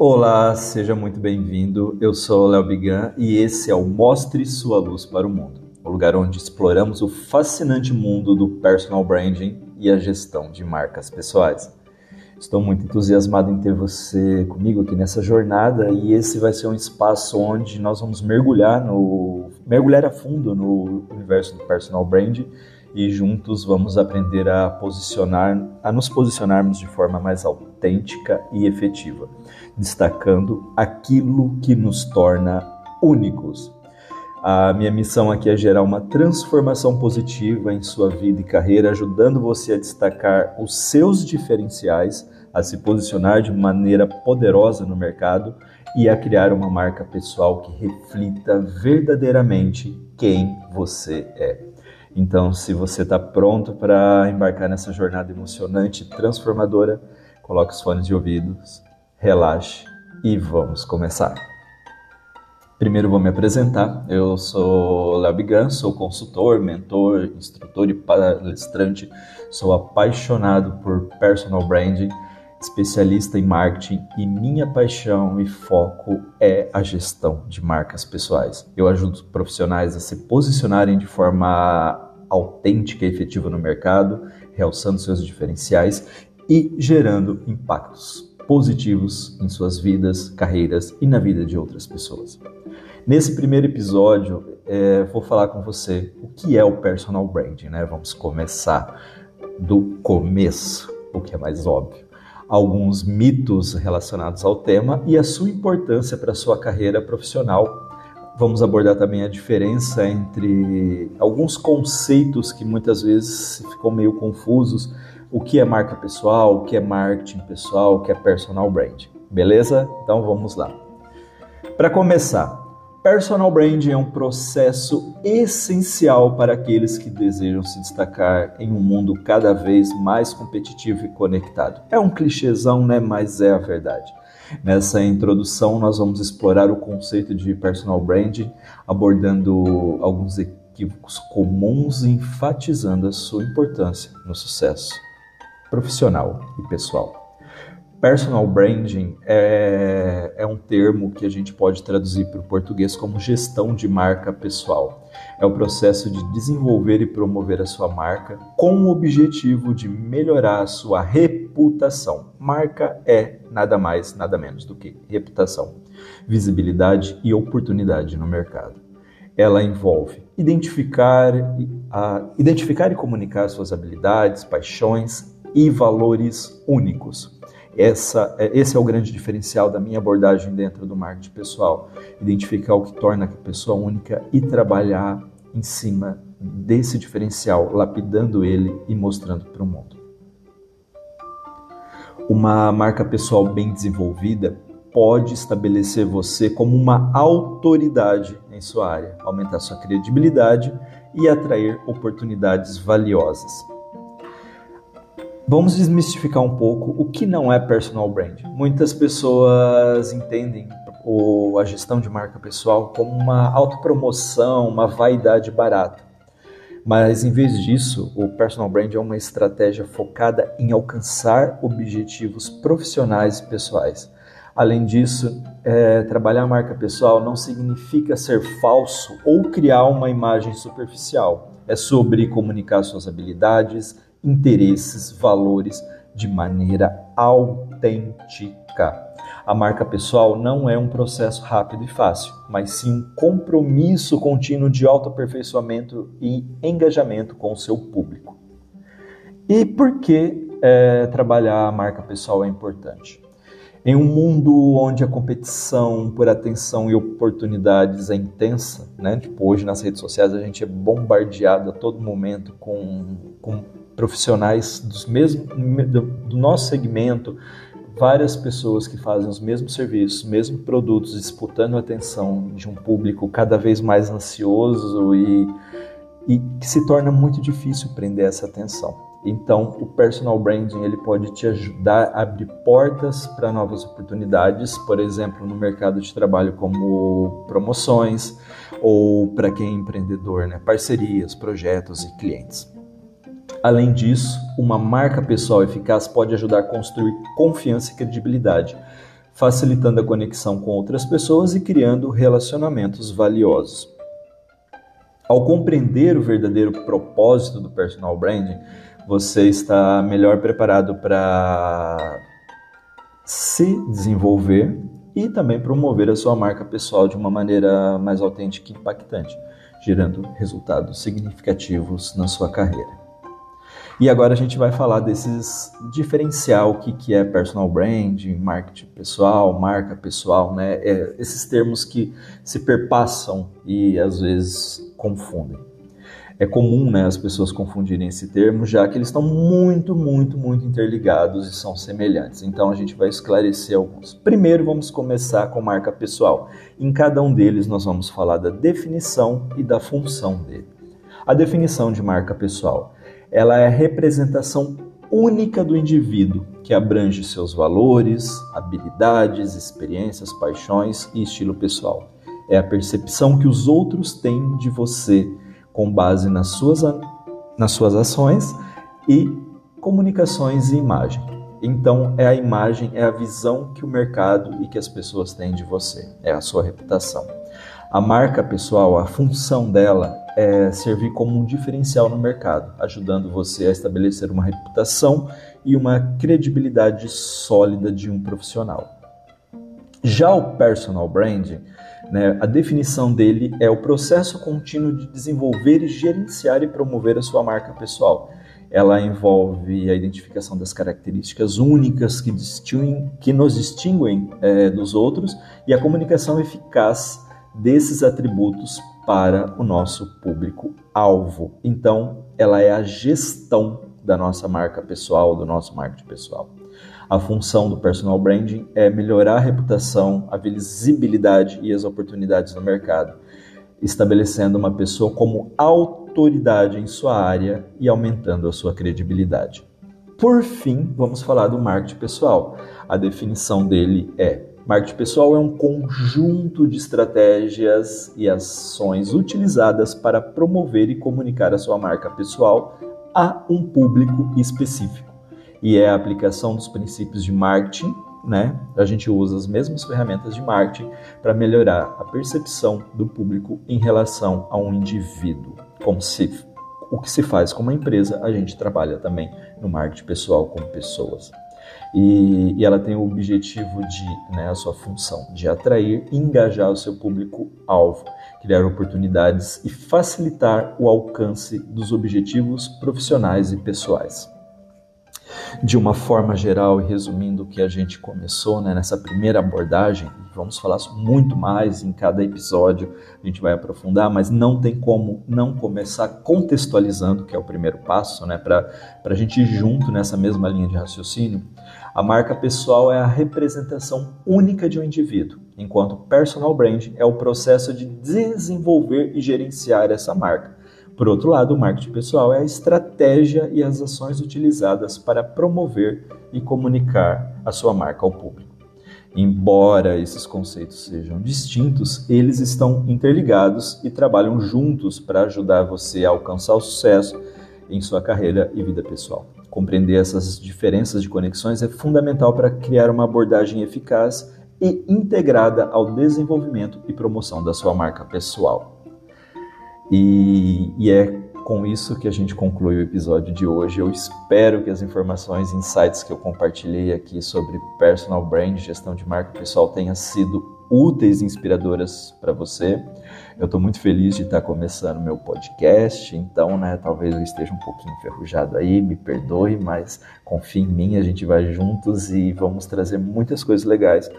Olá, seja muito bem-vindo. Eu sou Léo Bigan e esse é o Mostre Sua Luz para o Mundo, o lugar onde exploramos o fascinante mundo do personal branding e a gestão de marcas pessoais. Estou muito entusiasmado em ter você comigo aqui nessa jornada e esse vai ser um espaço onde nós vamos mergulhar no mergulhar a fundo no universo do personal branding e juntos vamos aprender a posicionar, a nos posicionarmos de forma mais autêntica e efetiva, destacando aquilo que nos torna únicos. A minha missão aqui é gerar uma transformação positiva em sua vida e carreira, ajudando você a destacar os seus diferenciais, a se posicionar de maneira poderosa no mercado e a criar uma marca pessoal que reflita verdadeiramente quem você é. Então, se você está pronto para embarcar nessa jornada emocionante e transformadora, coloque os fones de ouvidos, relaxe e vamos começar. Primeiro vou me apresentar. Eu sou Léo Bigan, sou consultor, mentor, instrutor e palestrante. Sou apaixonado por personal branding, especialista em marketing e minha paixão e foco é a gestão de marcas pessoais. Eu ajudo profissionais a se posicionarem de forma autêntica e efetiva no mercado, realçando seus diferenciais e gerando impactos positivos em suas vidas, carreiras e na vida de outras pessoas. Nesse primeiro episódio, é, vou falar com você o que é o personal branding, né? Vamos começar do começo, o que é mais óbvio. Alguns mitos relacionados ao tema e a sua importância para a sua carreira profissional Vamos abordar também a diferença entre alguns conceitos que muitas vezes ficam meio confusos. O que é marca pessoal, o que é marketing pessoal, o que é personal brand. Beleza? Então vamos lá. Para começar, personal branding é um processo essencial para aqueles que desejam se destacar em um mundo cada vez mais competitivo e conectado. É um clichêzão, né? Mas é a verdade. Nessa introdução, nós vamos explorar o conceito de personal branding, abordando alguns equívocos comuns e enfatizando a sua importância no sucesso profissional e pessoal. Personal branding é, é um termo que a gente pode traduzir para o português como gestão de marca pessoal. É o processo de desenvolver e promover a sua marca com o objetivo de melhorar a sua reputação. Marca é nada mais, nada menos do que reputação, visibilidade e oportunidade no mercado. Ela envolve identificar, identificar e comunicar suas habilidades, paixões e valores únicos essa, é, esse é o grande diferencial da minha abordagem dentro do marketing pessoal. Identificar o que torna a pessoa única e trabalhar em cima desse diferencial, lapidando ele e mostrando para o mundo. Uma marca pessoal bem desenvolvida pode estabelecer você como uma autoridade em sua área, aumentar sua credibilidade e atrair oportunidades valiosas. Vamos desmistificar um pouco o que não é personal brand. Muitas pessoas entendem a gestão de marca pessoal como uma autopromoção, uma vaidade barata. Mas em vez disso, o personal brand é uma estratégia focada em alcançar objetivos profissionais e pessoais. Além disso, é, trabalhar a marca pessoal não significa ser falso ou criar uma imagem superficial. É sobre comunicar suas habilidades, interesses, valores de maneira autêntica. A marca pessoal não é um processo rápido e fácil, mas sim um compromisso contínuo de autoaperfeiçoamento e engajamento com o seu público. E por que é, trabalhar a marca pessoal é importante? Em um mundo onde a competição por atenção e oportunidades é intensa, né? Tipo, hoje nas redes sociais a gente é bombardeado a todo momento com, com profissionais dos do, do nosso segmento, várias pessoas que fazem os mesmos serviços, mesmos produtos, disputando a atenção de um público cada vez mais ansioso e, e que se torna muito difícil prender essa atenção. Então, o personal branding ele pode te ajudar a abrir portas para novas oportunidades, por exemplo, no mercado de trabalho como promoções ou para quem é empreendedor, né, parcerias, projetos e clientes. Além disso, uma marca pessoal eficaz pode ajudar a construir confiança e credibilidade, facilitando a conexão com outras pessoas e criando relacionamentos valiosos. Ao compreender o verdadeiro propósito do personal branding, você está melhor preparado para se desenvolver e também promover a sua marca pessoal de uma maneira mais autêntica e impactante, gerando resultados significativos na sua carreira. E agora a gente vai falar desses diferencial, o que, que é personal branding, marketing pessoal, marca pessoal, né? É, esses termos que se perpassam e às vezes confundem é comum né, as pessoas confundirem esse termo, já que eles estão muito, muito, muito interligados e são semelhantes. Então a gente vai esclarecer alguns. Primeiro vamos começar com marca pessoal. Em cada um deles nós vamos falar da definição e da função dele. A definição de marca pessoal, ela é a representação única do indivíduo, que abrange seus valores, habilidades, experiências, paixões e estilo pessoal. É a percepção que os outros têm de você com base nas suas, nas suas ações e comunicações e imagem. Então, é a imagem, é a visão que o mercado e que as pessoas têm de você, é a sua reputação. A marca pessoal, a função dela é servir como um diferencial no mercado, ajudando você a estabelecer uma reputação e uma credibilidade sólida de um profissional. Já o personal branding né? A definição dele é o processo contínuo de desenvolver gerenciar e promover a sua marca pessoal. Ela envolve a identificação das características únicas que, distinguem, que nos distinguem é, dos outros e a comunicação eficaz desses atributos para o nosso público-alvo. Então, ela é a gestão da nossa marca pessoal, do nosso marketing pessoal. A função do personal branding é melhorar a reputação, a visibilidade e as oportunidades no mercado, estabelecendo uma pessoa como autoridade em sua área e aumentando a sua credibilidade. Por fim, vamos falar do marketing pessoal. A definição dele é: marketing pessoal é um conjunto de estratégias e ações utilizadas para promover e comunicar a sua marca pessoal a um público específico e é a aplicação dos princípios de marketing, né? A gente usa as mesmas ferramentas de marketing para melhorar a percepção do público em relação a um indivíduo. Como se o que se faz com uma empresa, a gente trabalha também no marketing pessoal com pessoas. E, e, ela tem o objetivo de, né, a sua função, de atrair e engajar o seu público-alvo, criar oportunidades e facilitar o alcance dos objetivos profissionais e pessoais de uma forma geral e resumindo o que a gente começou né, nessa primeira abordagem, vamos falar muito mais em cada episódio, a gente vai aprofundar, mas não tem como não começar contextualizando, que é o primeiro passo, né, para a gente ir junto nessa mesma linha de raciocínio. A marca pessoal é a representação única de um indivíduo, enquanto personal brand é o processo de desenvolver e gerenciar essa marca. Por outro lado, o marketing pessoal é a estratégia e as ações utilizadas para promover e comunicar a sua marca ao público. Embora esses conceitos sejam distintos, eles estão interligados e trabalham juntos para ajudar você a alcançar o sucesso em sua carreira e vida pessoal. Compreender essas diferenças de conexões é fundamental para criar uma abordagem eficaz e integrada ao desenvolvimento e promoção da sua marca pessoal. E, e, é com isso que a gente conclui o episódio de hoje. Eu espero que as informações e insights que eu compartilhei aqui sobre personal brand, gestão de marca pessoal, tenham sido úteis e inspiradoras para você. Eu estou muito feliz de estar começando meu podcast, então, né, talvez eu esteja um pouquinho enferrujado aí, me perdoe, mas confie em mim, a gente vai juntos e vamos trazer muitas coisas legais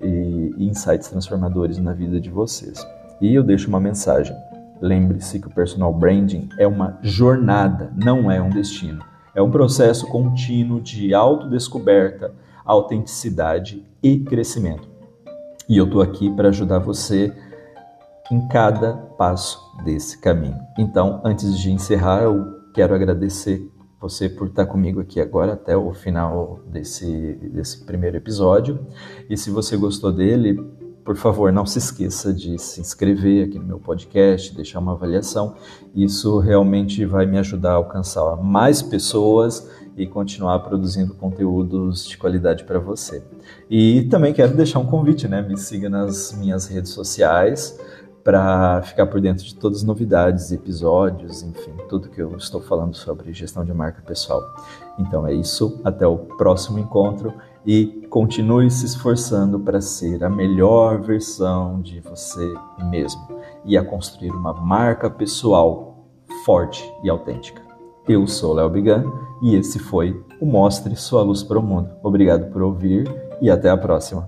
e insights transformadores na vida de vocês. E eu deixo uma mensagem. Lembre-se que o personal branding é uma jornada, não é um destino. É um processo contínuo de autodescoberta, autenticidade e crescimento. E eu estou aqui para ajudar você em cada passo desse caminho. Então, antes de encerrar, eu quero agradecer você por estar comigo aqui agora até o final desse, desse primeiro episódio. E se você gostou dele, por favor, não se esqueça de se inscrever aqui no meu podcast, deixar uma avaliação. Isso realmente vai me ajudar a alcançar mais pessoas e continuar produzindo conteúdos de qualidade para você. E também quero deixar um convite, né? Me siga nas minhas redes sociais para ficar por dentro de todas as novidades, episódios, enfim, tudo que eu estou falando sobre gestão de marca pessoal. Então é isso, até o próximo encontro e continue se esforçando para ser a melhor versão de você mesmo e a construir uma marca pessoal forte e autêntica. Eu sou Léo Bigan e esse foi o Mostre Sua Luz para o Mundo. Obrigado por ouvir e até a próxima.